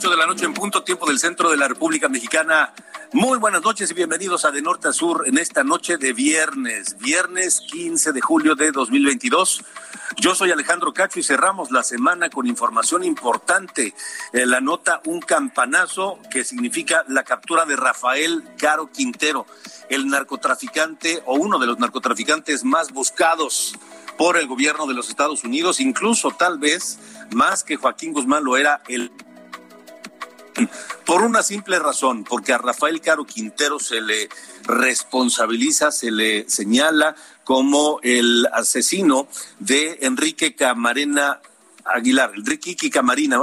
8 de la noche en punto, tiempo del centro de la República Mexicana. Muy buenas noches y bienvenidos a De Norte a Sur en esta noche de viernes, viernes 15 de julio de 2022. Yo soy Alejandro Cacho y cerramos la semana con información importante. Eh, la nota Un campanazo que significa la captura de Rafael Caro Quintero, el narcotraficante o uno de los narcotraficantes más buscados por el gobierno de los Estados Unidos, incluso tal vez más que Joaquín Guzmán lo era el por una simple razón, porque a Rafael Caro Quintero se le responsabiliza, se le señala como el asesino de Enrique Camarena Aguilar, el Ricky Camarena,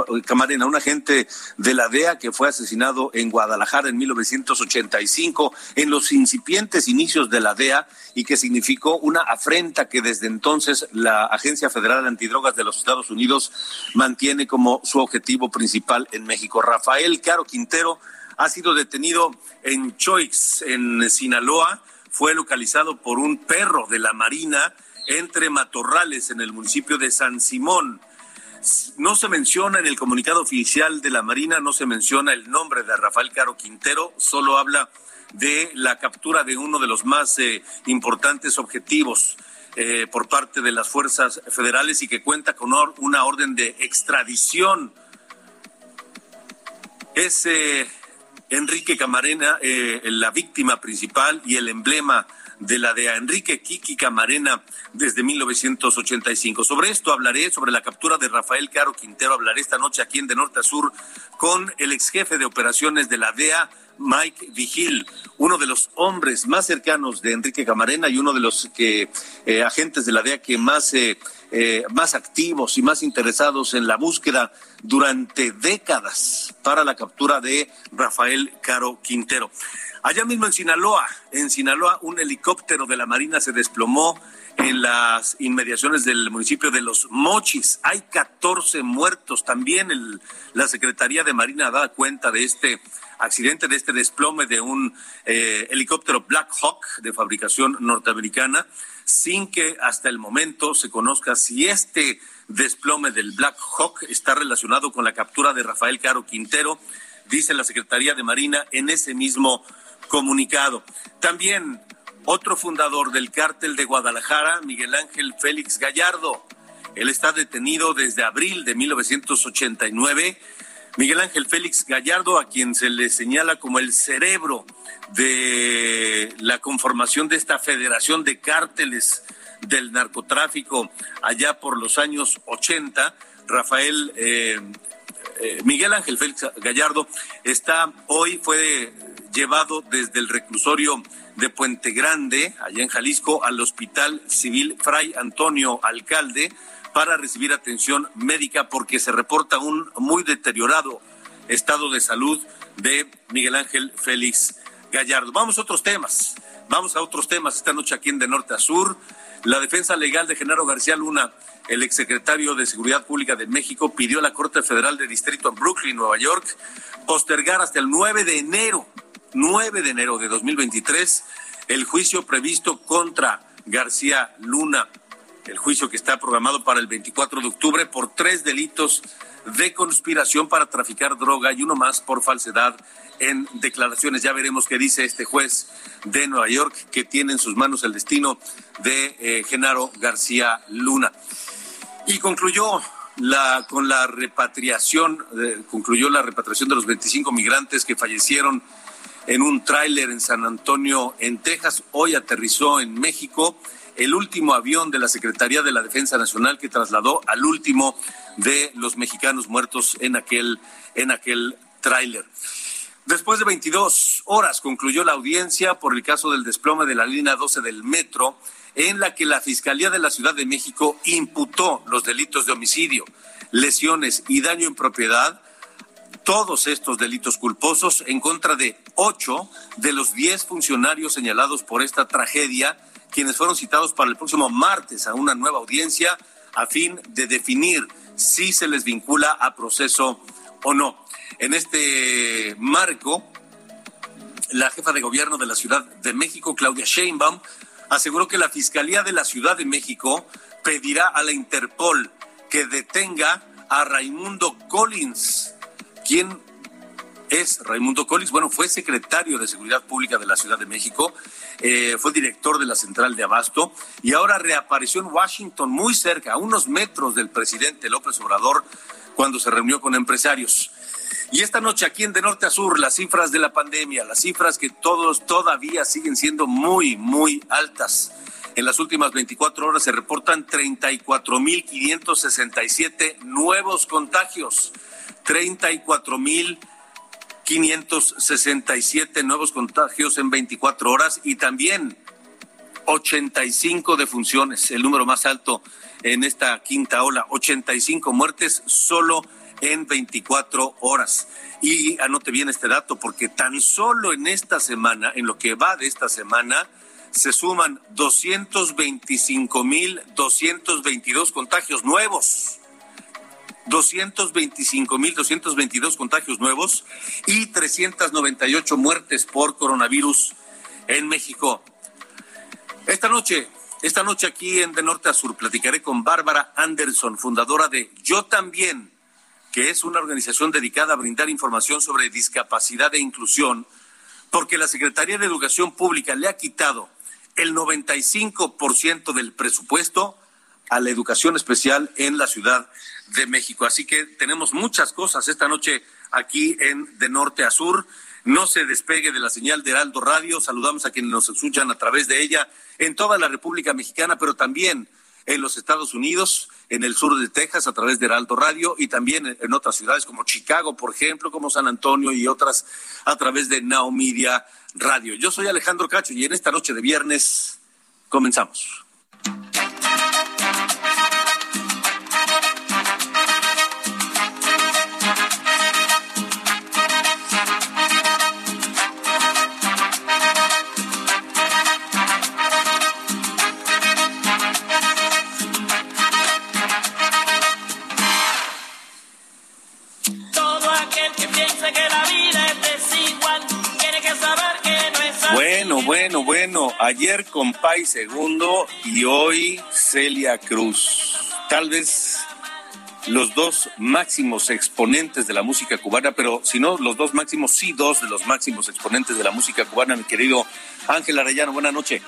un agente de la DEA que fue asesinado en Guadalajara en 1985, en los incipientes inicios de la DEA y que significó una afrenta que desde entonces la Agencia Federal Antidrogas de los Estados Unidos mantiene como su objetivo principal en México. Rafael Caro Quintero ha sido detenido en Choix, en Sinaloa, fue localizado por un perro de la Marina entre matorrales en el municipio de San Simón. No se menciona en el comunicado oficial de la Marina, no se menciona el nombre de Rafael Caro Quintero, solo habla de la captura de uno de los más eh, importantes objetivos eh, por parte de las fuerzas federales y que cuenta con una orden de extradición. Es eh, Enrique Camarena la víctima principal y el emblema de la DEA, Enrique Kiki Camarena, desde 1985. Sobre esto hablaré, sobre la captura de Rafael Caro Quintero, hablaré esta noche aquí en De Norte a Sur con el ex jefe de operaciones de la DEA, Mike Vigil, uno de los hombres más cercanos de Enrique Camarena y uno de los que, eh, agentes de la DEA que más, eh, eh, más activos y más interesados en la búsqueda durante décadas para la captura de Rafael Caro Quintero. Allá mismo en Sinaloa, en Sinaloa, un helicóptero de la Marina se desplomó en las inmediaciones del municipio de Los Mochis. Hay 14 muertos. También la Secretaría de Marina da cuenta de este accidente, de este desplome de un eh, helicóptero Black Hawk de fabricación norteamericana, sin que hasta el momento se conozca si este desplome del Black Hawk está relacionado con la captura de Rafael Caro Quintero, dice la Secretaría de Marina en ese mismo comunicado. También otro fundador del cártel de Guadalajara, Miguel Ángel Félix Gallardo. Él está detenido desde abril de 1989. Miguel Ángel Félix Gallardo, a quien se le señala como el cerebro de la conformación de esta federación de cárteles del narcotráfico allá por los años 80, Rafael eh, eh, Miguel Ángel Félix Gallardo está hoy fue llevado desde el reclusorio de Puente Grande, allá en Jalisco, al Hospital Civil Fray Antonio Alcalde para recibir atención médica porque se reporta un muy deteriorado estado de salud de Miguel Ángel Félix Gallardo. Vamos a otros temas, vamos a otros temas esta noche aquí en De Norte a Sur. La defensa legal de Genaro García Luna, el exsecretario de Seguridad Pública de México, pidió a la Corte Federal de Distrito en Brooklyn, Nueva York, postergar hasta el 9 de enero 9 de enero de 2023 el juicio previsto contra García Luna, el juicio que está programado para el 24 de octubre por tres delitos de conspiración para traficar droga y uno más por falsedad en declaraciones. Ya veremos qué dice este juez de Nueva York que tiene en sus manos el destino de eh, Genaro García Luna. Y concluyó la, con la repatriación, eh, concluyó la repatriación de los 25 migrantes que fallecieron en un tráiler en San Antonio, en Texas. Hoy aterrizó en México el último avión de la Secretaría de la Defensa Nacional que trasladó al último de los mexicanos muertos en aquel, en aquel tráiler. Después de 22 horas concluyó la audiencia por el caso del desplome de la línea 12 del metro, en la que la Fiscalía de la Ciudad de México imputó los delitos de homicidio, lesiones y daño en propiedad, todos estos delitos culposos en contra de ocho de los diez funcionarios señalados por esta tragedia, quienes fueron citados para el próximo martes a una nueva audiencia a fin de definir si se les vincula a proceso o no. En este marco, la jefa de gobierno de la Ciudad de México, Claudia Sheinbaum, aseguró que la Fiscalía de la Ciudad de México pedirá a la Interpol que detenga a Raimundo Collins, quien es Raimundo Collins. Bueno, fue secretario de Seguridad Pública de la Ciudad de México, eh, fue director de la Central de Abasto y ahora reapareció en Washington, muy cerca, a unos metros del presidente López Obrador, cuando se reunió con empresarios. Y esta noche aquí en De Norte a Sur, las cifras de la pandemia, las cifras que todos todavía siguen siendo muy, muy altas. En las últimas 24 horas se reportan 34.567 nuevos contagios. 34.567 nuevos contagios en 24 horas y también 85 defunciones, el número más alto en esta quinta ola. 85 muertes solo en 24 horas. Y anote bien este dato, porque tan solo en esta semana, en lo que va de esta semana, se suman 225.222 contagios nuevos. 225.222 contagios nuevos y 398 muertes por coronavirus en México. Esta noche, esta noche aquí en De Norte a Sur platicaré con Bárbara Anderson, fundadora de Yo también, que es una organización dedicada a brindar información sobre discapacidad e inclusión, porque la Secretaría de Educación Pública le ha quitado el 95% del presupuesto a la educación especial en la Ciudad de México. Así que tenemos muchas cosas esta noche aquí en De Norte a Sur. No se despegue de la señal de Heraldo Radio. Saludamos a quienes nos escuchan a través de ella en toda la República Mexicana, pero también en los Estados Unidos, en el sur de Texas a través de Heraldo Radio y también en otras ciudades como Chicago, por ejemplo, como San Antonio y otras a través de Now Media Radio. Yo soy Alejandro Cacho y en esta noche de viernes comenzamos. Bueno, bueno. Ayer Compay segundo y hoy Celia Cruz. Tal vez los dos máximos exponentes de la música cubana, pero si no los dos máximos, sí dos de los máximos exponentes de la música cubana, mi querido Ángel Arellano. Buenas noches.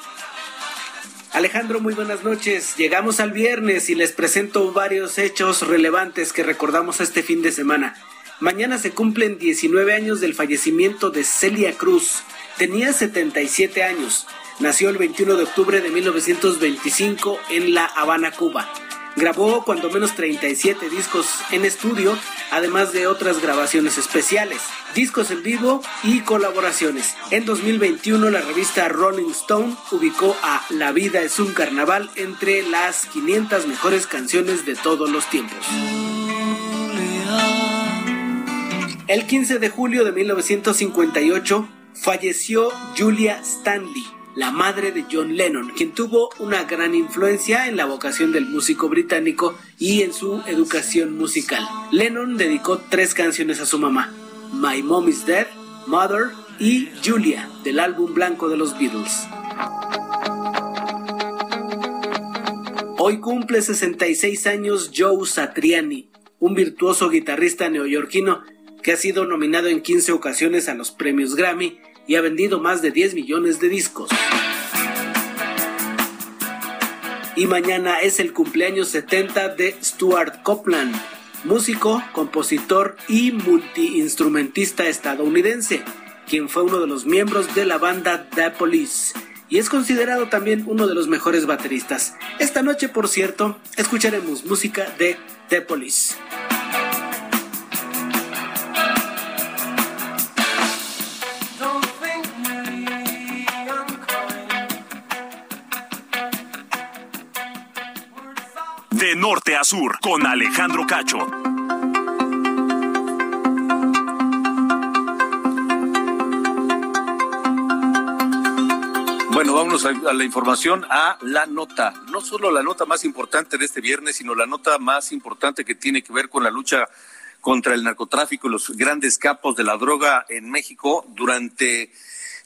Alejandro, muy buenas noches. Llegamos al viernes y les presento varios hechos relevantes que recordamos este fin de semana. Mañana se cumplen 19 años del fallecimiento de Celia Cruz, Tenía 77 años. Nació el 21 de octubre de 1925 en La Habana, Cuba. Grabó cuando menos 37 discos en estudio, además de otras grabaciones especiales, discos en vivo y colaboraciones. En 2021 la revista Rolling Stone ubicó a La vida es un carnaval entre las 500 mejores canciones de todos los tiempos. El 15 de julio de 1958 falleció Julia Stanley, la madre de John Lennon, quien tuvo una gran influencia en la vocación del músico británico y en su educación musical. Lennon dedicó tres canciones a su mamá, My Mom is Dead, Mother y Julia, del álbum blanco de los Beatles. Hoy cumple 66 años Joe Satriani, un virtuoso guitarrista neoyorquino que ha sido nominado en 15 ocasiones a los premios Grammy y ha vendido más de 10 millones de discos. Y mañana es el cumpleaños 70 de Stuart Copeland, músico, compositor y multiinstrumentista estadounidense, quien fue uno de los miembros de la banda The Police y es considerado también uno de los mejores bateristas. Esta noche, por cierto, escucharemos música de The Police. Norte a sur, con Alejandro Cacho. Bueno, vámonos a, la información, a la nota. No solo la nota más importante de este viernes, sino la nota más importante que tiene que ver con la lucha contra el narcotráfico y los grandes capos de la droga en México durante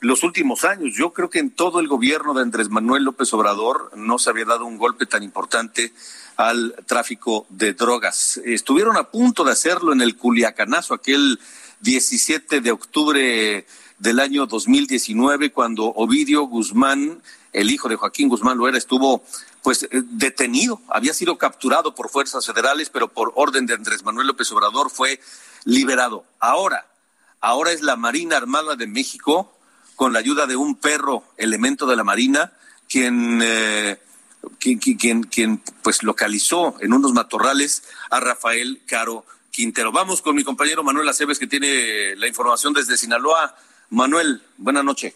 los últimos años. Yo creo que en todo el gobierno de Andrés Manuel López Obrador no se había dado un golpe tan importante al tráfico de drogas. Estuvieron a punto de hacerlo en el Culiacanazo, aquel 17 de octubre del año 2019, cuando Ovidio Guzmán, el hijo de Joaquín Guzmán Loera, estuvo pues eh, detenido, había sido capturado por fuerzas federales, pero por orden de Andrés Manuel López Obrador fue liberado. Ahora, ahora es la Marina Armada de México, con la ayuda de un perro, elemento de la Marina, quien, eh, quien, quien, pues localizó en unos matorrales a Rafael Caro Quintero. Vamos con mi compañero Manuel Aceves, que tiene la información desde Sinaloa. Manuel, buenas noches.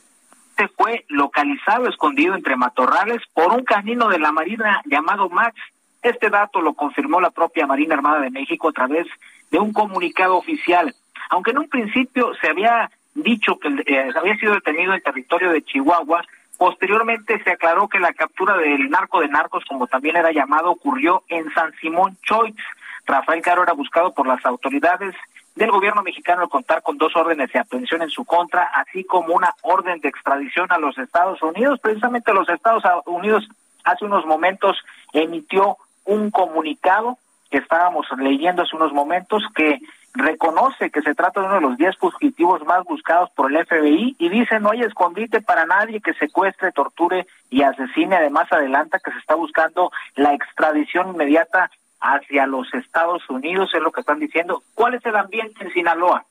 Fue localizado escondido entre matorrales por un canino de la Marina llamado Max. Este dato lo confirmó la propia Marina Armada de México a través de un comunicado oficial. Aunque en un principio se había dicho que eh, había sido detenido en territorio de Chihuahua, posteriormente se aclaró que la captura del narco de narcos, como también era llamado, ocurrió en San Simón Choix. Rafael Caro era buscado por las autoridades del gobierno mexicano al contar con dos órdenes de aprehensión en su contra, así como una orden de extradición a los Estados Unidos. Precisamente los Estados Unidos hace unos momentos emitió un comunicado que estábamos leyendo hace unos momentos que reconoce que se trata de uno de los diez fugitivos más buscados por el FBI y dice no hay escondite para nadie que secuestre, torture y asesine. Además adelanta que se está buscando la extradición inmediata hacia los Estados Unidos, es lo que están diciendo. ¿Cuál es el ambiente en Sinaloa?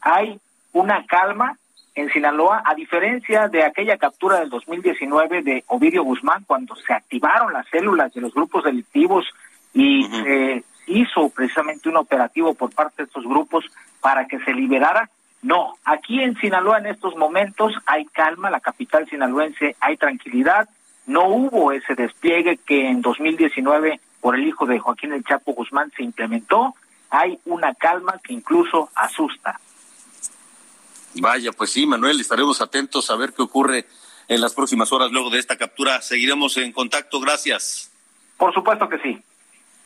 Hay una calma en Sinaloa, a diferencia de aquella captura del 2019 de Ovidio Guzmán, cuando se activaron las células de los grupos delictivos y se hizo precisamente un operativo por parte de estos grupos para que se liberara. No, aquí en Sinaloa en estos momentos hay calma, la capital sinaloense hay tranquilidad, no hubo ese despliegue que en 2019 por el hijo de Joaquín El Chapo Guzmán se implementó, hay una calma que incluso asusta. Vaya, pues sí, Manuel, estaremos atentos a ver qué ocurre en las próximas horas luego de esta captura. Seguiremos en contacto, gracias. Por supuesto que sí.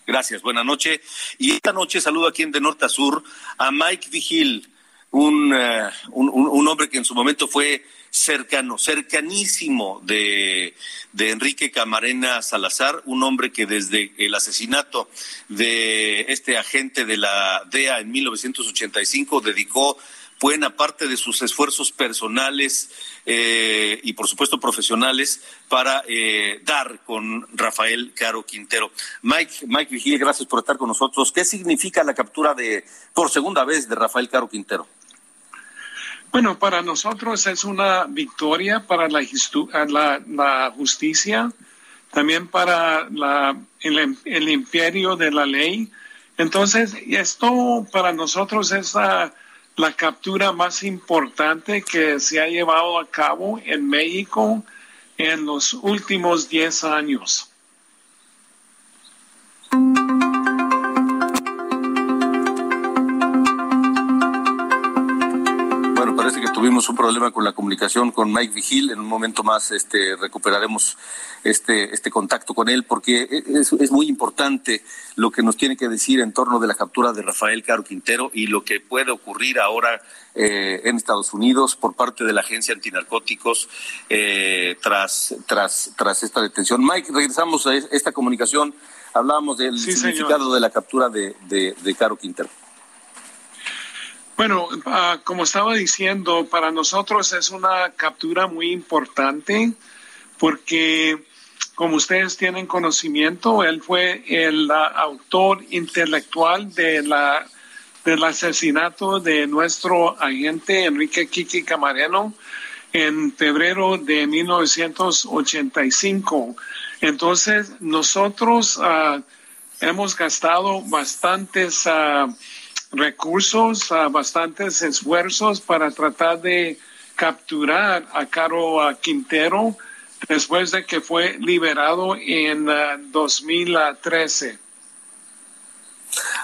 Gracias, buena noche. Y esta noche saludo aquí en De Norte a Sur a Mike Vigil, un, eh, un, un hombre que en su momento fue cercano, cercanísimo de, de Enrique Camarena Salazar, un hombre que desde el asesinato de este agente de la DEA en 1985 dedicó buena parte de sus esfuerzos personales eh, y por supuesto profesionales para eh, dar con Rafael Caro Quintero. Mike, Mike Vigil, gracias por estar con nosotros. ¿Qué significa la captura de por segunda vez de Rafael Caro Quintero? Bueno, para nosotros es una victoria para la, justicia, también para la, el, el, imperio de la ley. Entonces, esto para nosotros es la, la captura más importante que se ha llevado a cabo en México en los últimos 10 años. Tuvimos un problema con la comunicación con Mike Vigil. En un momento más este, recuperaremos este, este contacto con él porque es, es, muy importante lo que nos tiene que decir en torno de la captura de Rafael Caro Quintero y lo que puede ocurrir ahora eh, en Estados Unidos por parte de la agencia antinarcóticos eh, tras, tras, tras esta detención. Mike, regresamos a esta comunicación Hablábamos del significado de la captura de, de, Caro Quintero. Bueno, ah, como estaba diciendo, para nosotros es una captura muy importante porque, como ustedes tienen conocimiento, él fue el autor intelectual de la, del asesinato de nuestro agente Enrique Kiki Camareno en febrero de 1985. Entonces, nosotros ah, hemos gastado bastantes ah, recursos, uh, bastantes esfuerzos para tratar de capturar a Caro Quintero después de que fue liberado en 2013.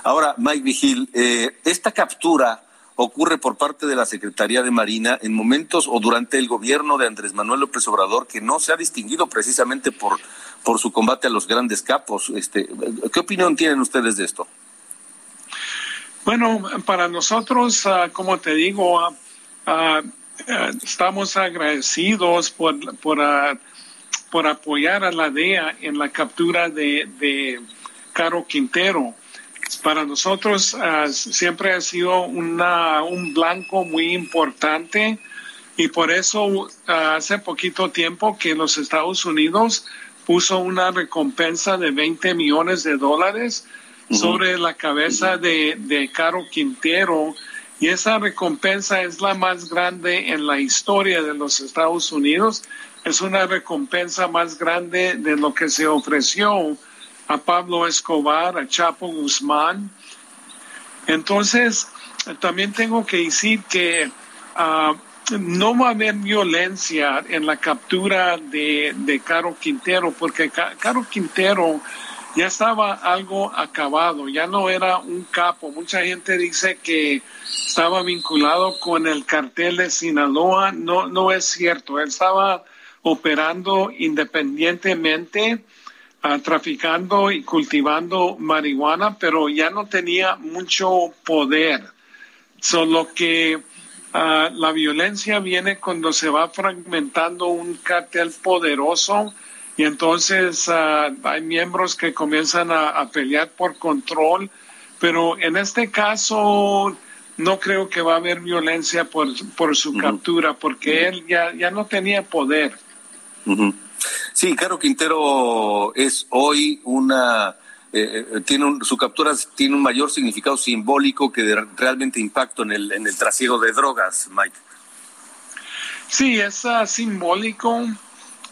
Ahora, Mike Vigil, eh, esta captura ocurre por parte de la Secretaría de Marina en momentos o durante el gobierno de Andrés Manuel López Obrador, que no se ha distinguido precisamente por, por su combate a los grandes capos. Este, ¿Qué opinión tienen ustedes de esto? Bueno, para nosotros, ah, como te digo, ah, ah, estamos agradecidos por, por, por, apoyar a la DEA en la captura de, de Caro Quintero. Para nosotros siempre ha sido una, un blanco muy importante y por eso hace poquito tiempo que los Estados Unidos puso una recompensa de 20 millones de dólares sobre la cabeza de, de Caro Quintero y esa recompensa es la más grande en la historia de los Estados Unidos. Es una recompensa más grande de lo que se ofreció a Pablo Escobar, a Chapo Guzmán. Entonces, también tengo que decir que ah, no va a haber violencia en la captura de, de Caro Quintero, porque Caro Quintero ya estaba algo acabado, ya no era un capo. Mucha gente dice que estaba vinculado con el cartel de Sinaloa. No, no es cierto. Él estaba operando independientemente traficando y cultivando marihuana, pero ya no tenía mucho poder. Solo que ah, la violencia viene cuando se va fragmentando un cartel poderoso y entonces ah, hay miembros que comienzan a, pelear por control, pero en este caso no creo que va a haber violencia por, por su captura, porque él ya, ya no tenía poder. Sí, Caro Quintero es hoy una eh, eh, tiene un, su captura tiene un mayor significado simbólico que de realmente impacto en el, en el trasiego de drogas, Mike. Sí, es uh, simbólico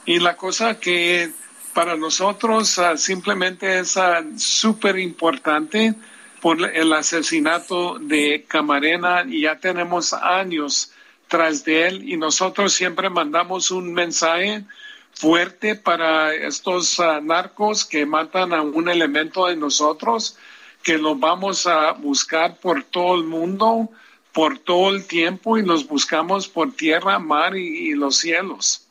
y la cosa que para nosotros uh, simplemente es uh, súper importante por el asesinato de Camarena y ya tenemos años tras de él y nosotros siempre mandamos un mensaje fuerte para estos ah, narcos que matan a un elemento de nosotros, que los vamos a buscar por todo el mundo, por todo el tiempo y los buscamos por tierra, mar y los cielos.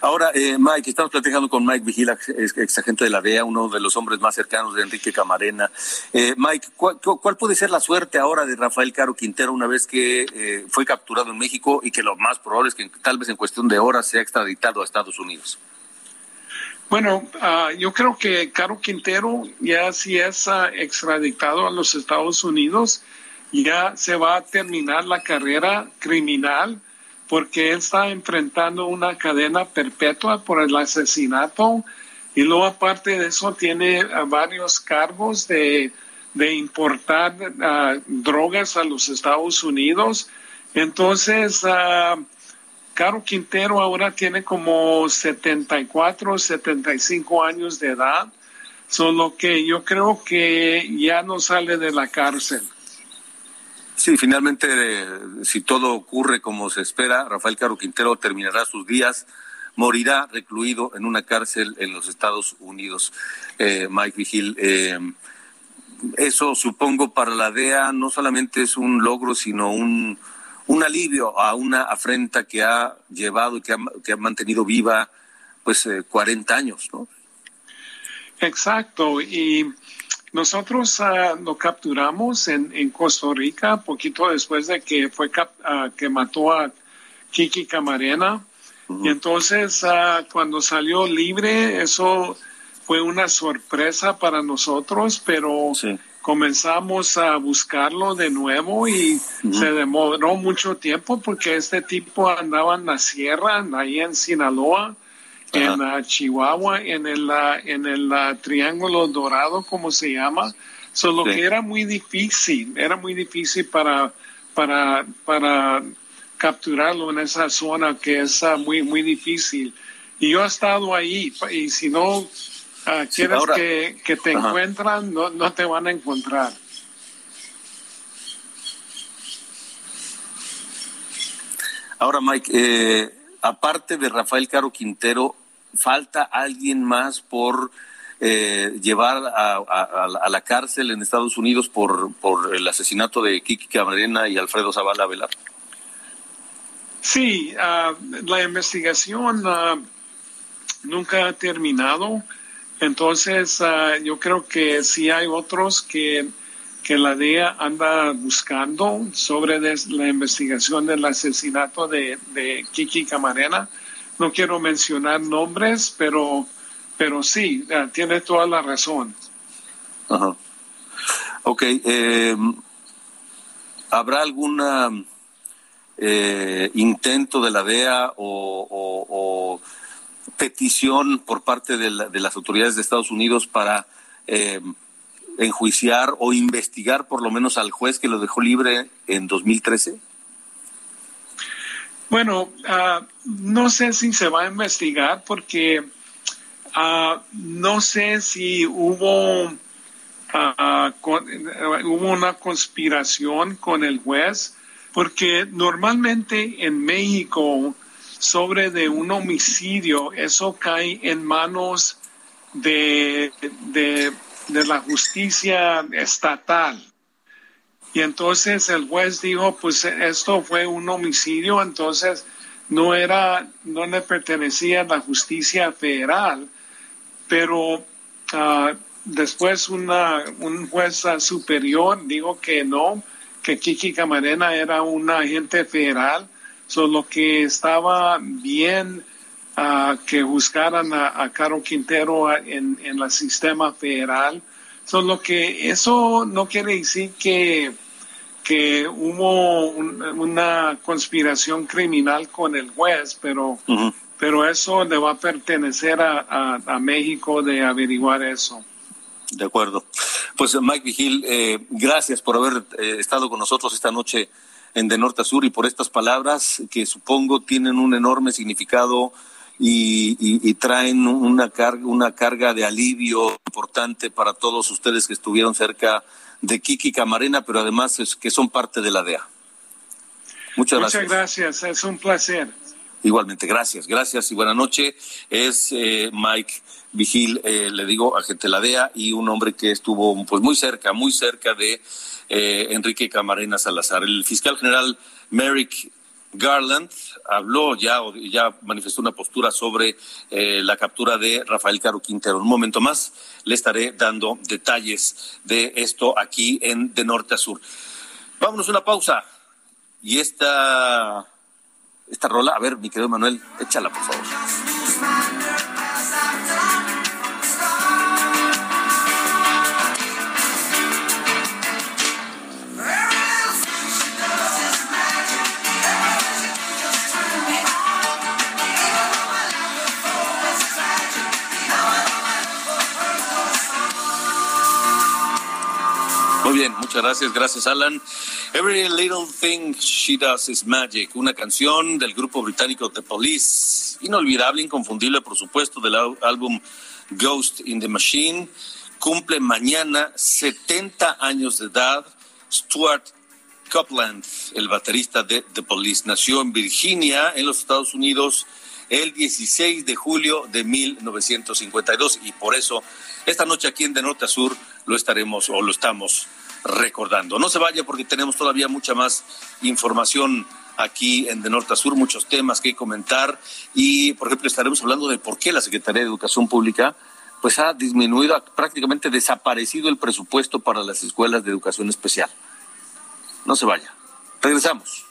Ahora, eh, Mike, estamos platicando con Mike Vigila, ex, agente de la DEA, uno de los hombres más cercanos de Enrique Camarena. Eh, Mike, ¿cuál, puede ser la suerte ahora de Rafael Caro Quintero una vez que eh, fue capturado en México y que lo más probable es que tal vez en cuestión de horas sea extraditado a Estados Unidos? Bueno, ah, yo creo que Caro Quintero ya si es ah, extraditado a los Estados Unidos, ya se va a terminar la carrera criminal porque él está enfrentando una cadena perpetua por el asesinato y luego aparte de eso tiene varios cargos de, importar ah, drogas a los Estados Unidos. Entonces, uh, Caro Quintero ahora tiene como 74, 75 años de edad, solo que yo creo que ya no sale de la cárcel. Sí, finalmente, si todo ocurre como se espera, Rafael Caro Quintero terminará sus días, morirá recluido en una cárcel en los Estados Unidos. Eh, Mike Vigil, eh, eso supongo para la DEA no solamente es un logro, sino un, un alivio a una afrenta que ha llevado y que ha, que ha mantenido viva pues 40 eh, años, ¿no? Exacto, y nosotros uh, lo capturamos en, en, Costa Rica poquito después de que fue uh, que mató a Kiki Camarena. Y entonces uh, cuando salió libre, eso fue una sorpresa para nosotros, pero comenzamos a buscarlo de nuevo y se demoró mucho tiempo porque este tipo andaba en la sierra, ahí en Sinaloa, en uh, Chihuahua, en el, en el Triángulo Dorado, como se llama. Solo que era muy difícil, era muy difícil para, para, para capturarlo en esa zona que es uh, muy, muy difícil. Y yo he estado ahí, y si no Ah, quieres que, te encuentran, no, no te van a encontrar. Ahora, Mike, eh, aparte de Rafael Caro Quintero, ¿falta alguien más por eh, llevar a, la cárcel en Estados Unidos por, por el asesinato de Kiki Camarena y Alfredo Zavala Velar? Sí, ah, la investigación ah, nunca ha terminado. Entonces, ah, yo creo que sí hay otros que, que la DEA anda buscando sobre la investigación del asesinato de, Kiki Camarena. No quiero mencionar nombres, pero, pero sí, ah, tiene toda la razón. Ajá. Ok. Eh, ¿Habrá algún eh, intento de la DEA o petición por parte de, las autoridades de Estados Unidos para eh, enjuiciar o investigar por lo menos al juez que lo dejó libre en 2013? Bueno, ah, no sé si se va a investigar porque ah, no sé si hubo, ah, hubo una conspiración con el juez, porque normalmente en México sobre de un homicidio, eso cae en manos de, de, la justicia estatal. Y entonces el juez dijo, pues esto fue un homicidio, entonces no era, no le pertenecía a la justicia federal, pero ah, después una, un juez superior dijo que no, que Kiki Camarena era un agente federal Solo que estaba bien uh, que buscaran a, Caro Quintero en, en el sistema federal. Solo que eso no quiere decir que, que hubo una conspiración criminal con el juez, pero, pero eso le va a pertenecer a, a, México de averiguar eso. De acuerdo. Pues Mike Vigil, eh, gracias por haber eh, estado con nosotros esta noche en De Norte a Sur y por estas palabras que supongo tienen un enorme significado y, traen una carga, una carga de alivio importante para todos ustedes que estuvieron cerca de Kiki Camarena, pero además es, que son parte de la DEA. Muchas gracias. Muchas gracias, es un placer. Igualmente, gracias, gracias y buena noche. Es eh, Mike Vigil, eh, le digo, agente de la DEA y un hombre que estuvo pues muy cerca, muy cerca de eh, Enrique Camarena Salazar. El fiscal general Merrick Garland habló ya ya manifestó una postura sobre eh, la captura de Rafael Caro Quintero. un momento más le estaré dando detalles de esto aquí en De Norte a Sur. Vámonos a una pausa. Y esta, esta rola, a ver, mi querido Manuel, échala por favor. Muchas gracias, gracias Alan. Every Little Thing She Does Is Magic, una canción del grupo británico The Police, inolvidable, inconfundible, por supuesto, del álbum Ghost in the Machine. Cumple mañana 70 años de edad. Stuart Copeland, el baterista de The Police, nació en Virginia, en los Estados Unidos, el 16 de julio de 1952 y por eso esta noche aquí en De Norte a Sur lo estaremos o lo estamos recordando. No se vaya porque tenemos todavía mucha más información aquí en De Norte a Sur, muchos temas que comentar y, por ejemplo, estaremos hablando de por qué la Secretaría de Educación Pública pues ha disminuido, ha prácticamente desaparecido el presupuesto para las escuelas de educación especial. No se vaya. Regresamos.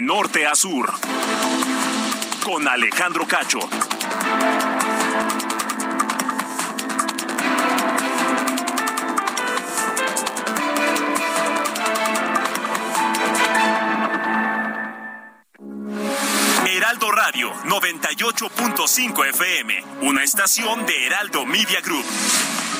Norte a sur. Con Alejandro Cacho. Heraldo Radio 98.5 FM, una estación de Heraldo Media Group.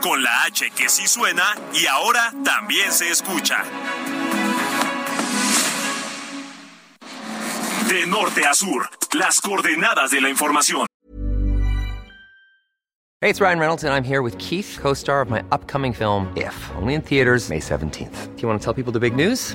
Con la H que sí suena y ahora también se escucha. De norte a sur, las coordenadas de la información. Hey, it's Ryan Reynolds, and I'm here with Keith, co star of my upcoming film, If, only in theaters, May 17th. Do you want to tell people the big news?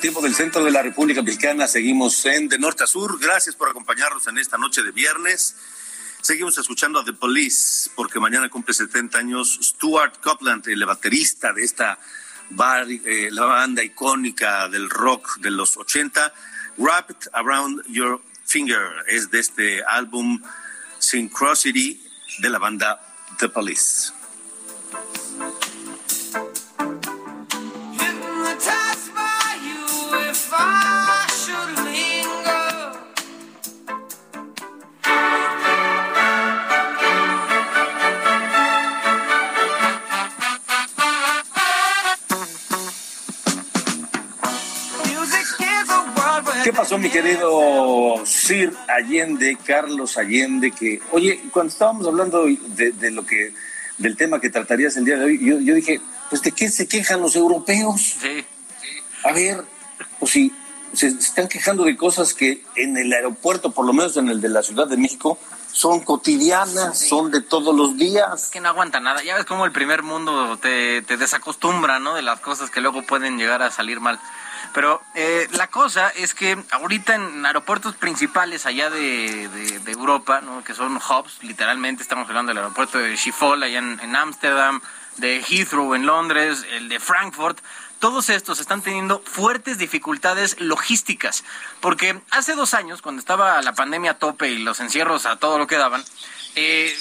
Tiempo del centro de la República Mexicana. Seguimos en de norte a sur. Gracias por acompañarnos en esta noche de viernes. Seguimos escuchando a The Police porque mañana cumple 70 años Stuart Copeland, el baterista de esta eh, la banda icónica del rock de los 80. Wrapped Around Your Finger es de este álbum Synchronicity de la banda The Police. Pasó, mi querido Sir Allende, Carlos Allende? Que, oye, cuando estábamos hablando de, lo que, del tema que tratarías el día de hoy, yo, yo dije, pues de qué se quejan los europeos. Sí. A ver, pues si se están quejando de cosas que en el aeropuerto, por lo menos en el de la Ciudad de México, son cotidianas, son de todos los días. Es que no aguanta nada. Ya ves cómo el primer mundo te, te desacostumbra, ¿no? De las cosas que luego pueden llegar a salir mal. Pero eh, la cosa es que ahorita en aeropuertos principales allá de, Europa, ¿no? que son hubs, literalmente estamos hablando del aeropuerto de Schiphol allá en Ámsterdam, de Heathrow en Londres, el de Frankfurt, todos estos están teniendo fuertes dificultades logísticas, porque hace dos años, cuando estaba la pandemia a tope y los encierros a todo lo que daban, eh,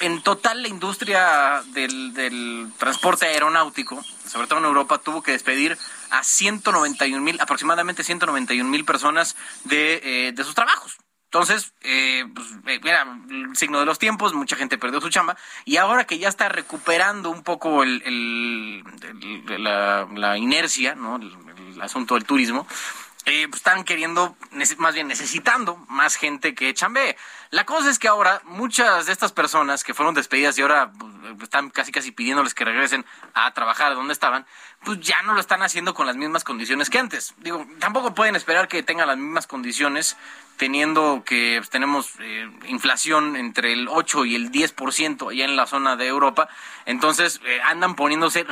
en total la industria del, transporte aeronáutico, sobre todo en Europa, tuvo que despedir a 191 mil, aproximadamente 191 mil personas de, eh, de sus trabajos. Entonces, eh, pues, eh, era el signo de los tiempos, mucha gente perdió su chamba y ahora que ya está recuperando un poco el, la, inercia, ¿no? el, asunto del turismo, eh, pues, están queriendo, más bien necesitando más gente que chambee. La cosa es que ahora muchas de estas personas que fueron despedidas y ahora pues, están casi casi pidiéndoles que regresen a trabajar donde estaban, pues ya no lo están haciendo con las mismas condiciones que antes. Digo, tampoco pueden esperar que tengan las mismas condiciones teniendo que pues, tenemos eh, inflación entre el 8 y el 10% allá en la zona de Europa. Entonces eh, andan poniéndose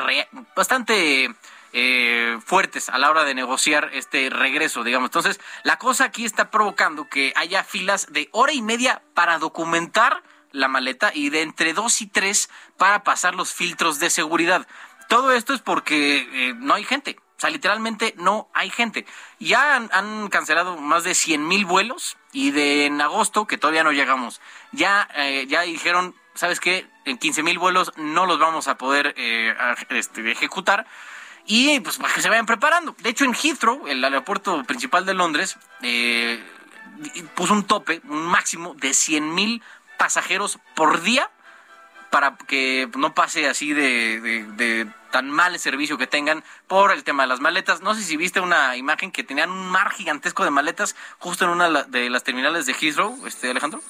bastante eh, fuertes a la hora de negociar este regreso, digamos. Entonces, la cosa aquí está provocando que haya filas de hora y media para documentar la maleta y de entre dos y tres para pasar los filtros de seguridad. Todo esto es porque eh, no hay gente. O sea, literalmente no hay gente. Ya han, cancelado más de 100 mil vuelos y de en agosto, que todavía no llegamos, ya, eh, ya dijeron, ¿sabes qué? En 15 mil vuelos no los vamos a poder eh, este, ejecutar y pues para que se vayan preparando. De hecho, en Heathrow, el aeropuerto principal de Londres, eh, puso un tope, un máximo de 100 mil pasajeros por día para que no pase así de, tan mal el servicio que tengan por el tema de las maletas. No sé si viste una imagen que tenían un mar gigantesco de maletas justo en una de las terminales de Heathrow, este Alejandro.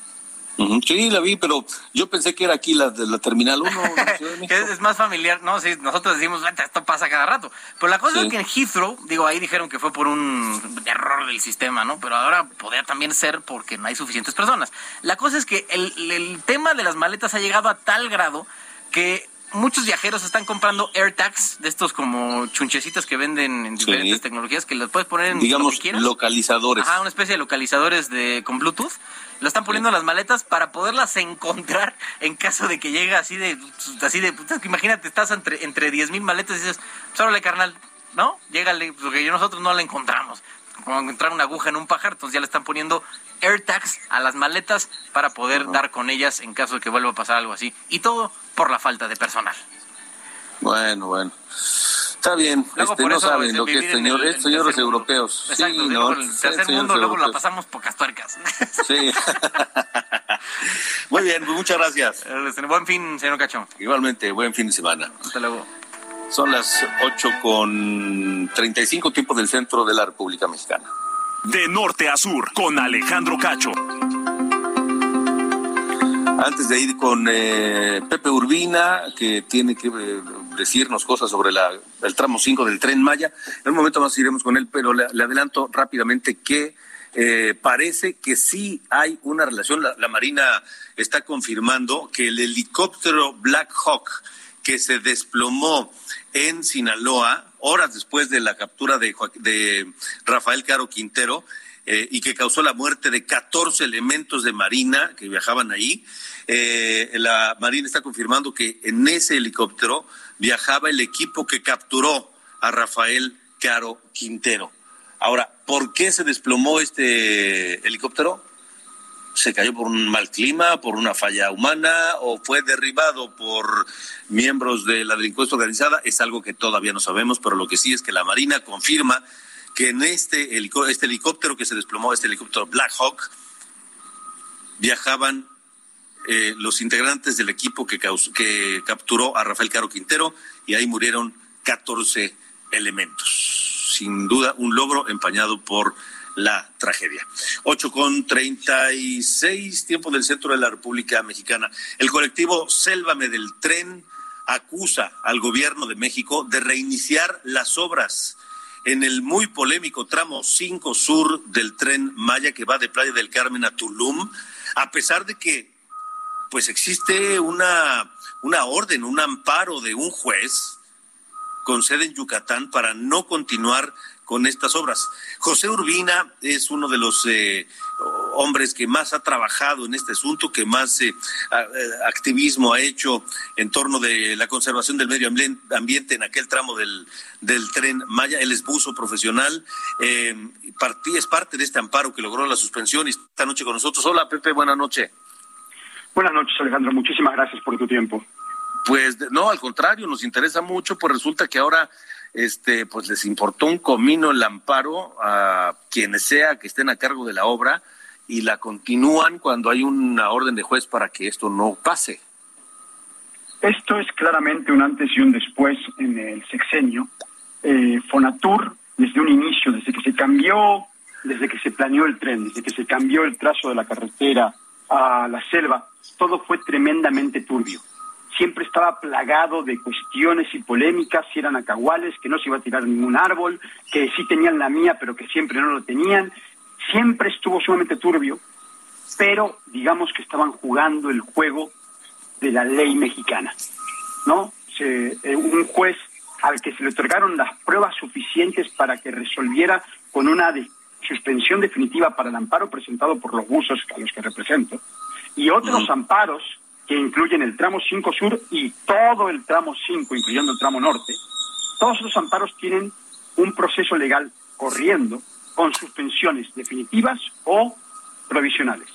Sí, la vi, pero yo pensé que era aquí la de la Terminal 1. es más familiar, ¿no? Sí, nosotros decimos, esto pasa cada rato. Pero la cosa es que en Heathrow, digo, ahí dijeron que fue por un error del sistema, ¿no? Pero ahora podría también ser porque no hay suficientes personas. La cosa es que el, tema de las maletas ha llegado a tal grado que muchos viajeros están comprando AirTags, de estos como chunchecitas que venden en diferentes tecnologías, que los puedes poner en Digamos, localizadores. Ajá, una especie de localizadores de con Bluetooth lo están poniendo en las maletas para poderlas encontrar en caso de que llegue así de, así de, imagínate, estás entre, entre 10 mil maletas y dices, pues carnal, ¿no? Llégale, porque nosotros no la encontramos. Como encontrar una aguja en un pajar, entonces ya le están poniendo AirTags a las maletas para poder dar con ellas en caso de que vuelva a pasar algo así. Y todo por la falta de personal. Bueno, bueno. Está bien, este, no saben lo que es señor, es señores europeos. Exacto, sí, ¿no? el tercer mundo luego la pasamos pocas tuercas. Sí. Muy bien, pues muchas gracias. Buen fin, señor Cacho. Igualmente, buen fin de semana. Hasta luego. Son las 8 con 35 tiempos del centro de la República Mexicana. De norte a sur, con Alejandro Cacho. Antes de ir con eh, Pepe Urbina, que tiene que eh, decirnos cosas sobre la, el tramo 5 del tren Maya, en un momento más iremos con él, pero le, adelanto rápidamente que eh, parece que sí hay una relación. La, Marina está confirmando que el helicóptero Black Hawk que se desplomó en Sinaloa, horas después de la captura de, Rafael Caro Quintero, eh, y que causó la muerte de 14 elementos de Marina que viajaban ahí. Eh, la Marina está confirmando que en ese helicóptero viajaba el equipo que capturó a Rafael Caro Quintero. Ahora, ¿por qué se desplomó este helicóptero? ¿Se cayó por un mal clima, por una falla humana o fue derribado por miembros de la delincuencia organizada? Es algo que todavía no sabemos, pero lo que sí es que la Marina confirma que en este, este helicóptero que se desplomó, este helicóptero Black Hawk, viajaban eh, los integrantes del equipo que, que capturó a Rafael Caro Quintero y ahí murieron 14 elementos. Sin duda, un logro empañado por la tragedia. 8 con 36, tiempo del centro de la República Mexicana. El colectivo Sélvame del Tren acusa al gobierno de México de reiniciar las obras en el muy polémico tramo 5 sur del tren Maya que va de Playa del Carmen a Tulum, a pesar de que pues existe una, una orden, un amparo de un juez con sede en Yucatán para no continuar con estas obras. José Urbina es uno de los eh, hombres que más ha trabajado en este asunto, que más eh, eh, activismo ha hecho en torno de la conservación del medio ambiente en aquel tramo del, del tren Maya. Él es buzo profesional, eh, es parte de este amparo que logró la suspensión y esta noche con nosotros. Hola Pepe, buenas noches. Buenas noches Alejandro, muchísimas gracias por tu tiempo. Pues no, al contrario, nos interesa mucho, pues resulta que ahora este pues les importó un comino el amparo a quienes sea que estén a cargo de la obra y la continúan cuando hay una orden de juez para que esto no pase. Esto es claramente un antes y un después en el sexenio. Eh, Fonatur, desde un inicio, desde que se cambió, desde que se planeó el tren, desde que se cambió el trazo de la carretera a la selva, todo fue tremendamente turbio. Siempre estaba plagado de cuestiones y polémicas, si eran acaguales, que no se iba a tirar ningún árbol, que sí tenían la mía, pero que siempre no lo tenían, siempre estuvo sumamente turbio, pero digamos que estaban jugando el juego de la ley mexicana, ¿no? Se, eh, un juez al que se le otorgaron las pruebas suficientes para que resolviera con una suspensión definitiva para el amparo presentado por los buzos a los que represento, y otros amparos que incluyen el tramo 5 sur y todo el tramo 5, incluyendo el tramo norte, todos esos amparos tienen un proceso legal corriendo con suspensiones definitivas o provisionales.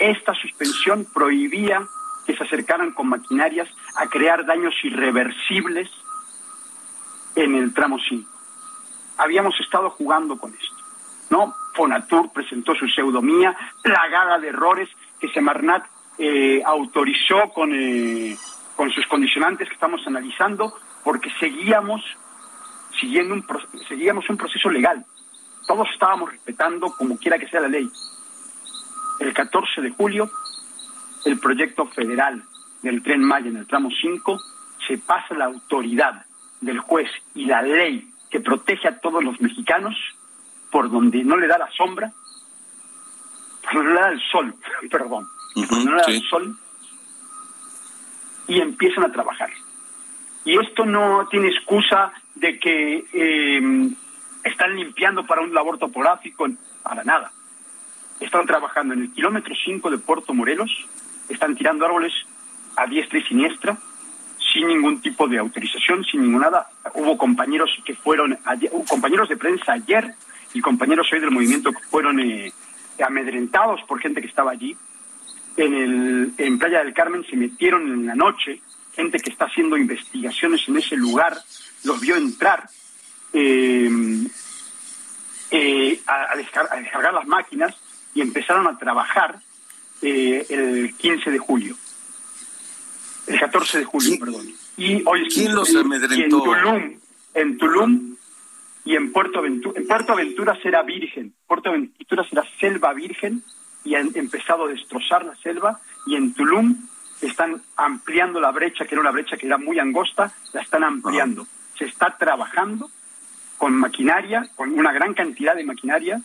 Esta suspensión prohibía que se acercaran con maquinarias a crear daños irreversibles en el tramo 5. Habíamos estado jugando con esto, ¿no? Fonatur presentó su pseudomía plagada de errores que Semarnat eh, autorizó con, eh, con sus condicionantes que estamos analizando porque seguíamos siguiendo un, seguíamos un proceso legal. Todos estábamos respetando como quiera que sea la ley. El 14 de julio, el proyecto federal del tren Maya en el tramo 5 se pasa la autoridad del juez y la ley que protege a todos los mexicanos por donde no le da la sombra, por donde no le da el sol, perdón, no le da el sol, y empiezan a trabajar. Y esto no tiene excusa de que eh, están limpiando para un labor topográfico, para nada. Están trabajando en el kilómetro 5 de Puerto Morelos, están tirando árboles a diestra y siniestra, sin ningún tipo de autorización, sin ninguna nada. Hubo compañeros que fueron, compañeros de prensa ayer y compañeros hoy del movimiento que fueron eh, amedrentados por gente que estaba allí. En, el, en Playa del Carmen se metieron en la noche, gente que está haciendo investigaciones en ese lugar, los vio entrar eh, eh, a, descargar, las máquinas y empezaron a trabajar el 15 de julio. El 14 de julio, perdón. Y hoy ¿Quién los amedrentó? en Tulum, en Tulum y en Puerto Aventura. En Puerto Aventura será virgen. Puerto Aventura será selva virgen y han empezado a destrozar la selva. Y en Tulum están ampliando la brecha, que era una brecha que era muy angosta, la están ampliando. Se está trabajando con maquinaria, con una gran cantidad de maquinaria,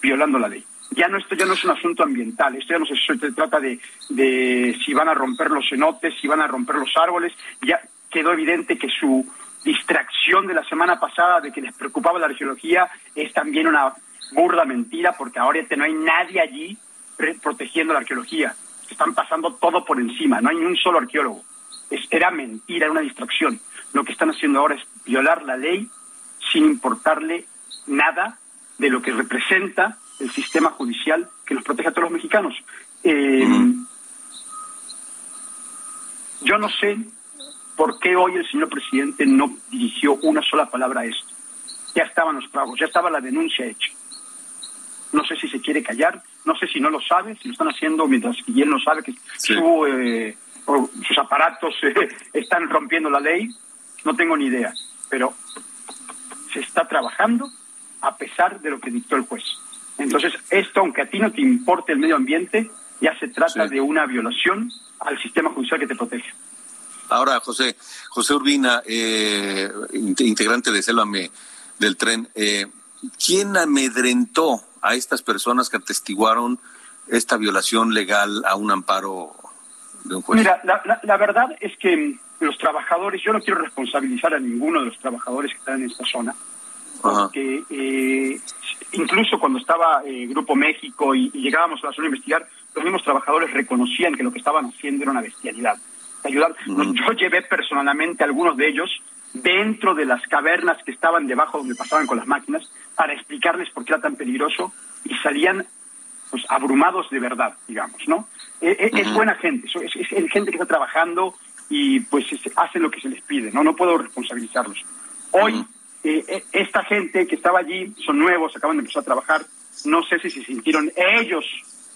violando la ley ya no esto ya no es un asunto ambiental, esto ya no se, trata de, de, si van a romper los cenotes, si van a romper los árboles, ya quedó evidente que su distracción de la semana pasada de que les preocupaba la arqueología es también una burda mentira porque ahora no hay nadie allí protegiendo la arqueología, están pasando todo por encima, no hay ni un solo arqueólogo. era mentira, era una distracción. Lo que están haciendo ahora es violar la ley sin importarle nada de lo que representa el sistema judicial que nos protege a todos los mexicanos. Eh, yo no sé por qué hoy el señor presidente no dirigió una sola palabra a esto. Ya estaban los trabajos, ya estaba la denuncia hecha. No sé si se quiere callar, no sé si no lo sabe, si lo están haciendo mientras que él no sabe que eh, sus aparatos eh, están rompiendo la ley. No tengo ni idea, pero se está trabajando a pesar de lo que dictó el juez. Entonces, esto, aunque a ti no te importe el medio ambiente, ya se trata de una violación al sistema judicial que te protege. Ahora, José, José Urbina, eh, integrante de Sélvame del tren, eh, ¿quién amedrentó a estas personas que atestiguaron esta violación legal a un amparo de un juez? Mira, la, verdad es que los trabajadores, yo no quiero responsabilizar a ninguno de los trabajadores que están en esta zona, porque eh, incluso cuando estaba eh, Grupo México y, llegábamos a la zona a investigar, los mismos trabajadores reconocían que lo que estaban haciendo era una bestialidad. Ayudar. Yo llevé personalmente a algunos de ellos dentro de las cavernas que estaban debajo donde pasaban con las máquinas para explicarles por qué era tan peligroso y salían pues abrumados de verdad, digamos, ¿no? E, e, es buena gente, es, es, gente que está trabajando y pues hace lo que se les pide, ¿no? No puedo responsabilizarlos. Hoy eh, eh, esta gente que estaba allí son nuevos, acaban de empezar a trabajar, no sé si se sintieron ellos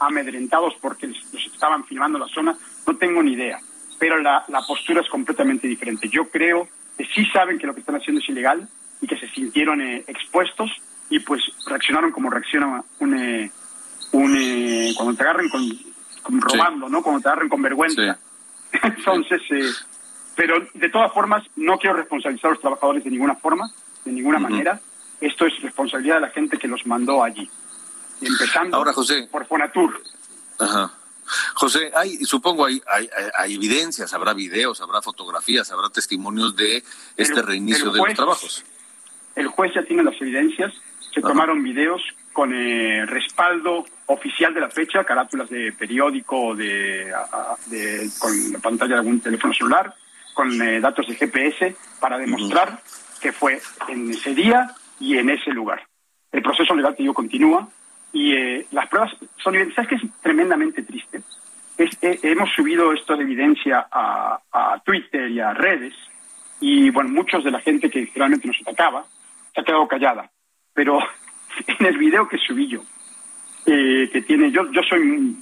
amedrentados porque los estaban filmando la zona, no tengo ni idea, pero la, postura es completamente diferente. Yo creo que sí saben que lo que están haciendo es ilegal y que se sintieron eh, expuestos y pues reaccionaron como reacciona un, un cuando te agarren con, robando, ¿no? Cuando te agarren con vergüenza. Entonces, pero de todas formas no quiero responsabilizar a los trabajadores de ninguna forma de ninguna manera. Esto es responsabilidad de la gente que los mandó allí. Empezando Ahora, José. por Fonatur. Ajá. José, hay, supongo hay, hay, evidencias, habrá videos, habrá fotografías, habrá testimonios de este reinicio de los trabajos. El juez ya tiene las evidencias, se tomaron videos con eh, respaldo oficial de la fecha, carátulas de periódico de, con la pantalla de algún teléfono celular, con eh, datos de GPS para demostrar que fue en ese día y en ese lugar. El proceso legal que yo continúa y eh, las pruebas son evidentes. ¿Sabes que es tremendamente triste? Eh, hemos subido esto de evidencia a, Twitter y a redes y, bueno, muchos de la gente que realmente nos atacaba se ha quedado callada. Pero en el video que subí yo, eh, que tiene, yo, yo soy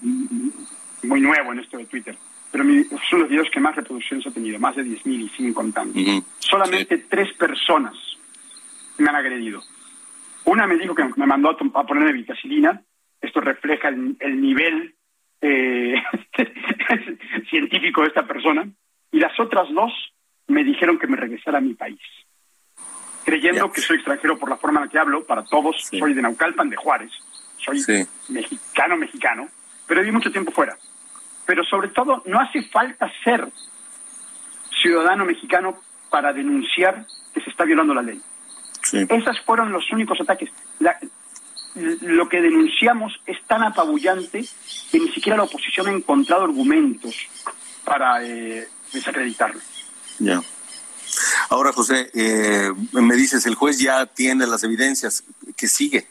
muy nuevo en esto de Twitter, pero son los videos que más reproducciones ha tenido, más de 10.000 y siguen contando. Solamente tres personas me han agredido. Una me dijo que me mandó a, ponerme vitacilina. Esto refleja el, nivel eh, científico de esta persona. Y las otras dos me dijeron que me regresara a mi país. Creyendo que soy extranjero por la forma en la que hablo, para todos, soy de Naucalpan, de Juárez. Soy mexicano, mexicano, pero viví mucho tiempo fuera. Pero sobre todo, no hace falta ser ciudadano mexicano para denunciar que se está violando la ley. Esos fueron los únicos ataques. lo que denunciamos es tan apabullante que ni siquiera la oposición ha encontrado argumentos para eh, desacreditarlo. Ya. Ahora, José, eh, me dices, el juez ya tiene las evidencias. ¿Qué sigue?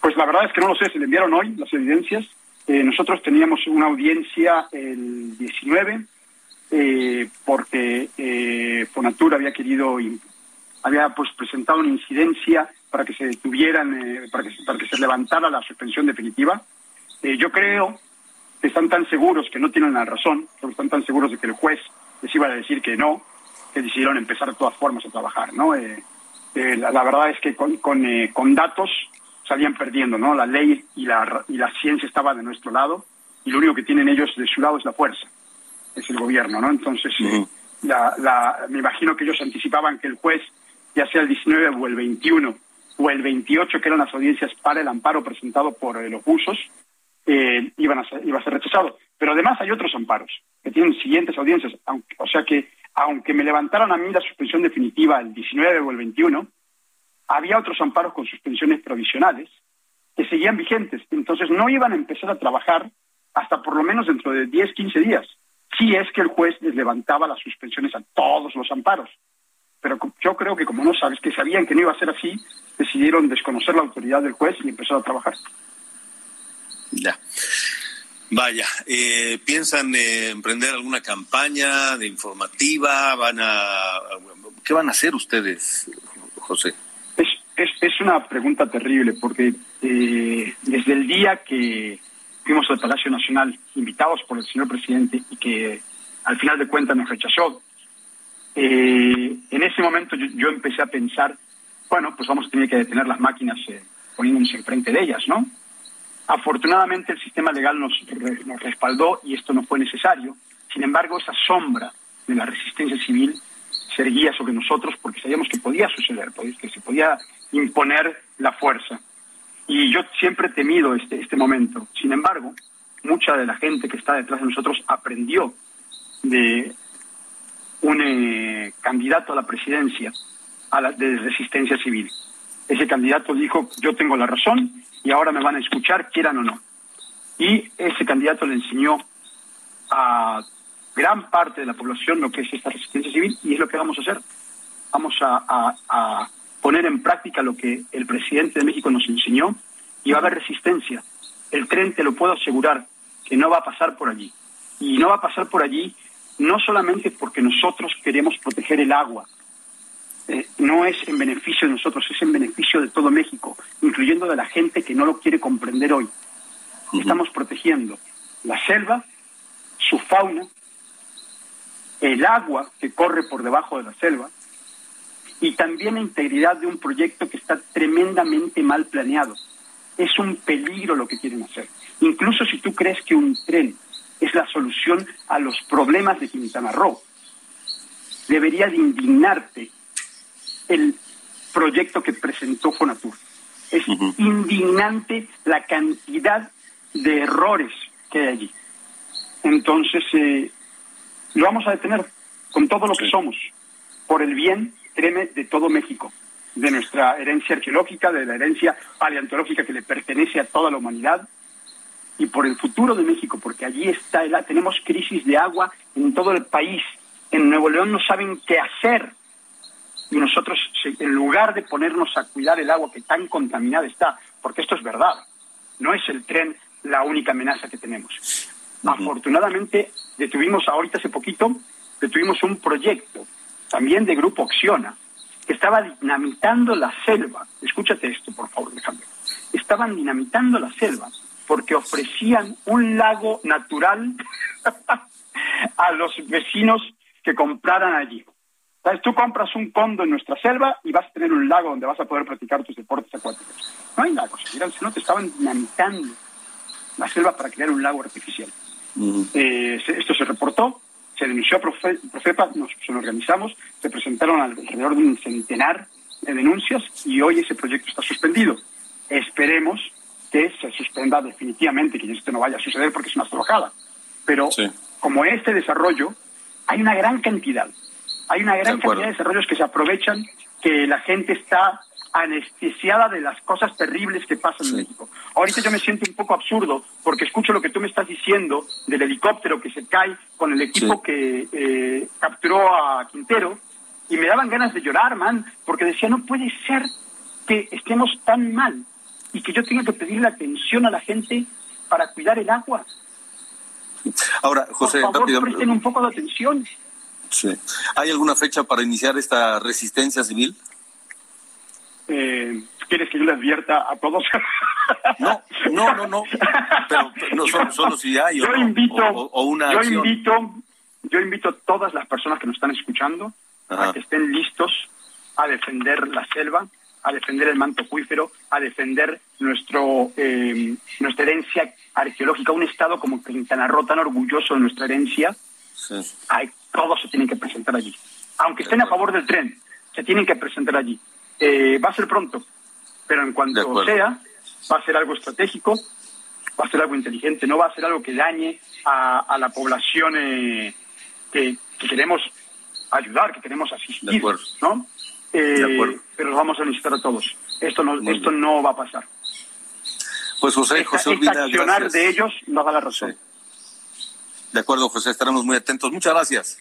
Pues la verdad es que no lo sé, se le enviaron hoy las evidencias. Eh, nosotros teníamos una audiencia el 19 porque Fonatura había querido había pues presentado una incidencia para que se detuvieran, eh, para, que, para que se levantara la suspensión definitiva. Eh, yo creo que están tan seguros que no tienen la razón, que están tan seguros de que el juez les iba a decir que no, que decidieron empezar de todas formas a trabajar, ¿no? Eh, la, verdad es que con, con, datos salían perdiendo, ¿no? La ley y la, y la ciencia estaban de nuestro lado y lo único que tienen ellos de su lado es la fuerza, es el gobierno, ¿no? Entonces, la, me imagino que ellos anticipaban que el juez ya sea el 19 o el 21 o el 28, que eran las audiencias para el amparo presentado por eh, los usos, eh, iban a iba a ser rechazado. Pero además hay otros amparos que tienen siguientes audiencias. o sea que, aunque me levantaran a mí la suspensión definitiva el 19 o el 21, había otros amparos con suspensiones provisionales que seguían vigentes. Entonces no iban a empezar a trabajar hasta por lo menos dentro de 10, 15 días, si es que el juez les levantaba las suspensiones a todos los amparos pero yo creo que como no sabes que sabían que no iba a ser así, decidieron desconocer la autoridad del juez y empezar a trabajar. Ya. Vaya, eh, ¿piensan eh, emprender alguna campaña de informativa? ¿Van a, ¿Qué van a hacer ustedes, José? Es, es, es una pregunta terrible porque eh, desde el día que fuimos al Palacio Nacional invitados por el señor presidente y que al final de cuentas nos rechazó eh, en ese momento yo, empecé a pensar, bueno, pues vamos a tener que detener las máquinas eh, poniéndonos enfrente de ellas, ¿no? Afortunadamente el sistema legal nos, nos respaldó y esto no fue necesario. Sin embargo, esa sombra de la resistencia civil se erguía sobre nosotros porque sabíamos que podía suceder, pues, que se podía imponer la fuerza. Y yo siempre he temido este, este momento. Sin embargo, mucha de la gente que está detrás de nosotros aprendió de un eh, candidato a la presidencia a la, de resistencia civil. Ese candidato dijo, yo tengo la razón y ahora me van a escuchar, quieran o no. Y ese candidato le enseñó a gran parte de la población lo que es esta resistencia civil y es lo que vamos a hacer. Vamos a, a poner en práctica lo que el presidente de México nos enseñó y va a haber resistencia. El tren, te lo puedo asegurar, que no va a pasar por allí. Y no va a pasar por allí no solamente porque nosotros queremos proteger el agua, eh, no es en beneficio de nosotros, es en beneficio de todo México, incluyendo de la gente que no lo quiere comprender hoy. Estamos protegiendo la selva, su fauna, el agua que corre por debajo de la selva y también la integridad de un proyecto que está tremendamente mal planeado. Es un peligro lo que quieren hacer. Incluso si tú crees que un tren es la solución a los problemas de Quintana Roo. Debería de indignarte el proyecto que presentó Fonatur. Es indignante la cantidad de errores que hay allí. Entonces, eh, lo vamos a detener con todo lo que somos, por el bien, créeme, de todo México, de nuestra herencia arqueológica, de la herencia paleontológica que le pertenece a toda la humanidad, y por el futuro de México, porque allí está, el, tenemos crisis de agua en todo el país. En Nuevo León no saben qué hacer. y nosotros, en lugar de ponernos a cuidar el agua que tan contaminada está, porque esto es verdad, no es el tren la única amenaza que tenemos. Afortunadamente, detuvimos ahorita hace poquito, detuvimos un proyecto también de Grupo Oxiona, que estaba dinamitando la selva. Escúchate esto, por favor, Alejandro. Estaban dinamitando la selva porque ofrecían un lago natural a los vecinos que compraran allí. ¿Sabes? Tú compras un condo en nuestra selva y vas a tener un lago donde vas a poder practicar tus deportes acuáticos. No hay lagos, no te estaban dinamitando la selva para crear un lago artificial. Eh, esto se reportó, se denunció a Profepa, nos, organizamos, se presentaron alrededor de un centenar de denuncias y hoy ese proyecto está suspendido. Esperemos que se suspenda definitivamente, que esto no vaya a suceder porque es una trabajada. Pero como este desarrollo, hay una gran cantidad, hay una gran cantidad de desarrollos que se aprovechan, que la gente está anestesiada de las cosas terribles que pasan en México. Ahorita yo me siento un poco absurdo porque escucho lo que tú me estás diciendo del helicóptero que se cae con el equipo que eh, capturó a Quintero y me daban ganas de llorar, man, porque decía, no puede ser que estemos tan mal y que yo tenga que pedirle atención a la gente para cuidar el agua. Ahora, José, Por favor, presten un poco de atención. Sí. ¿Hay alguna fecha para iniciar esta resistencia civil? Eh, ¿Quieres que yo le advierta a todos? No, no, no, no. Pero, no solo, si hay yo invito, o, una yo invito, yo invito a todas las personas que nos están escuchando a que estén listos a defender la selva, a defender el manto acuífero, a defender nuestro eh, nuestra herencia arqueológica, un estado como Quintana Roo tan orgulloso de nuestra herencia. Hay, todos se tienen que presentar allí, aunque estén a favor del tren, se tienen que presentar allí. Eh, va a ser pronto, pero en cuanto sea, va a ser algo estratégico, va a ser algo inteligente, no va a ser algo que dañe a, la población eh, que, queremos ayudar, que queremos asistir, ¿no? Eh, pero vamos a necesitar a todos. Esto no, esto no va a pasar. Pues José, José accionar de ellos no da la razón. De acuerdo, José, estaremos muy atentos. Muchas gracias.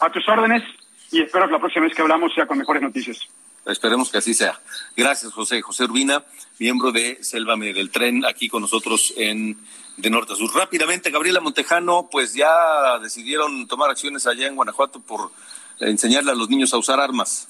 A tus órdenes y espero que la próxima vez que hablamos sea con mejores noticias. Esperemos que así sea. Gracias, José. José Urbina, miembro de Sélvame del Tren, aquí con nosotros en De Norte a Sur. Rápidamente, Gabriela Montejano, pues ya decidieron tomar acciones allá en Guanajuato por enseñarle a los niños a usar armas.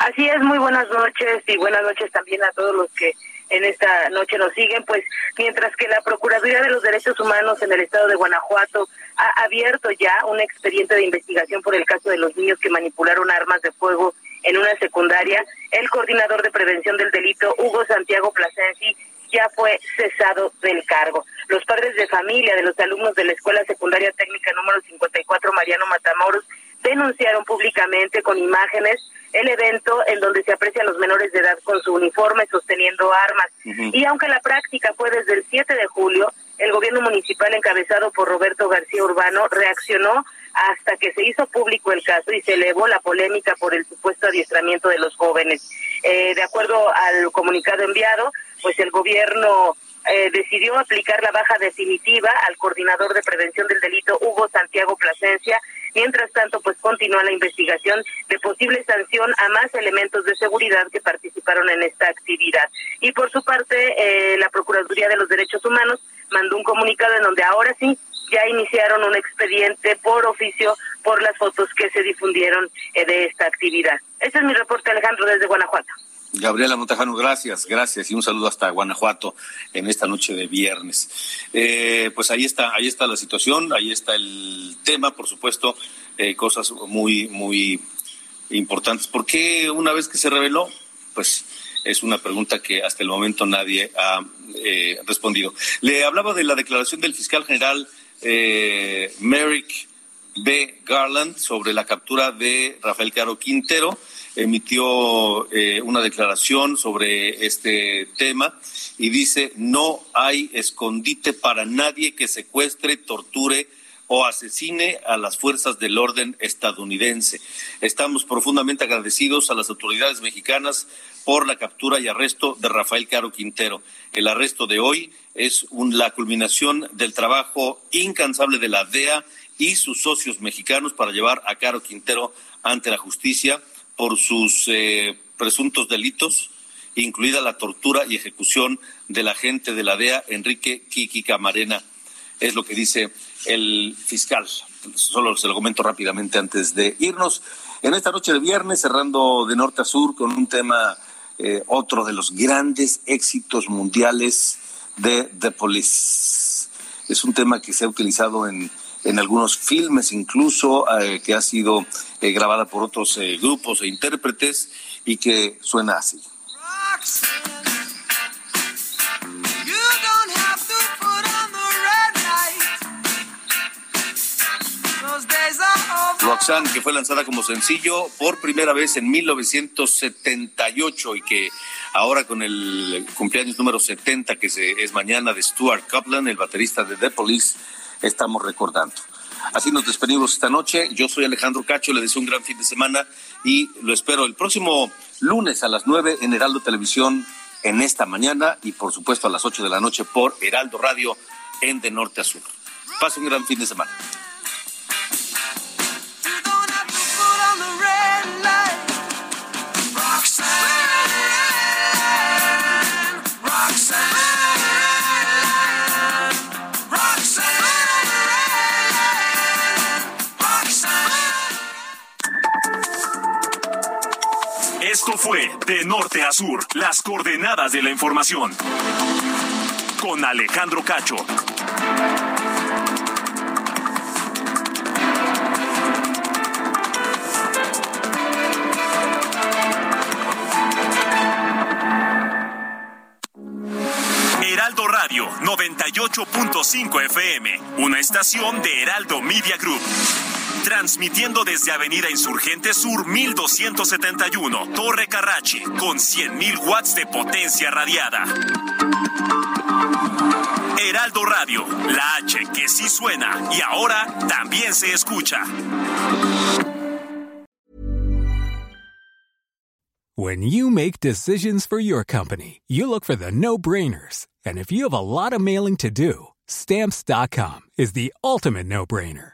Así es, muy buenas noches y buenas noches también a todos los que en esta noche nos siguen, pues mientras que la Procuraduría de los Derechos Humanos en el estado de Guanajuato ha abierto ya un expediente de investigación por el caso de los niños que manipularon armas de fuego en una secundaria, el coordinador de prevención del delito, Hugo Santiago Plasensi, ya fue cesado del cargo. Los padres de familia de los alumnos de la Escuela Secundaria Técnica número 54, Mariano Matamoros, denunciaron públicamente con imágenes el evento en donde se aprecian los menores de edad con su uniforme sosteniendo armas. Y aunque la práctica fue desde el 7 de julio, el gobierno municipal encabezado por Roberto García Urbano reaccionó hasta que se hizo público el caso y se elevó la polémica por el supuesto adiestramiento de los jóvenes. Eh, de acuerdo al comunicado enviado, pues el gobierno eh, decidió aplicar la baja definitiva al coordinador de prevención del delito, Hugo Santiago Plasencia. Mientras tanto, pues continúa la investigación de posible sanción a más elementos de seguridad que participaron en esta actividad. Y por su parte, eh, la Procuraduría de los Derechos Humanos mandó un comunicado en donde ahora sí ya iniciaron un expediente por oficio por las fotos que se difundieron eh, de esta actividad. Este es mi reporte, Alejandro, desde Guanajuato. Gabriela Montajano, gracias, gracias y un saludo hasta Guanajuato en esta noche de viernes. Eh, pues ahí está, ahí está la situación, ahí está el tema, por supuesto, eh, cosas muy, muy importantes. ¿Por qué una vez que se reveló? Pues es una pregunta que hasta el momento nadie ha eh, respondido. Le hablaba de la declaración del fiscal general Merrick B. Garland sobre la captura de Rafael Caro Quintero emitió eh, una declaración sobre este tema y dice, no hay escondite para nadie que secuestre, torture o asesine a las fuerzas del orden estadounidense. Estamos profundamente agradecidos a las autoridades mexicanas por la captura y arresto de Rafael Caro Quintero. El arresto de hoy es la culminación del trabajo incansable de la DEA y sus socios mexicanos para llevar a Caro Quintero ante la justicia por sus eh, presuntos delitos, incluida la tortura y ejecución del agente de la DEA, Enrique Kiki Camarena. Es lo que dice el fiscal. Solo se lo comento rápidamente antes de irnos. En esta noche de viernes, cerrando de norte a sur con un tema, eh, otro de los grandes éxitos mundiales de The Police. Es un tema que se ha utilizado en, en algunos filmes, incluso eh, que ha sido eh, grabada por otros grupos e intérpretes y que suena así. Roxanne, que fue lanzada como sencillo por primera vez en 1978 y que ahora con el cumpleaños número 70, que es mañana de Stuart Copeland, el baterista de The Police, estamos recordando. Así nos despedimos esta noche. Yo soy Alejandro Cacho, le deseo un gran fin de semana y lo espero el próximo lunes a las 9 en Heraldo Televisión en esta mañana y por supuesto a las 8 de la noche por Heraldo Radio en De Norte a Sur. Pase un gran fin de semana. Esto fue De Norte a Sur, las coordenadas de la información. Con Alejandro Cacho. Heraldo Radio 98.5 FM, una estación de Heraldo Media Group. Transmitiendo desde Avenida Insurgente Sur 1271, Torre Carrachi, con 100.000 watts de potencia radiada. Heraldo Radio, la H que sí suena y ahora también se escucha. When you make decisions for your company, you look for the no-brainers. And if you have a lot of mailing to do, stamps.com is the ultimate no-brainer.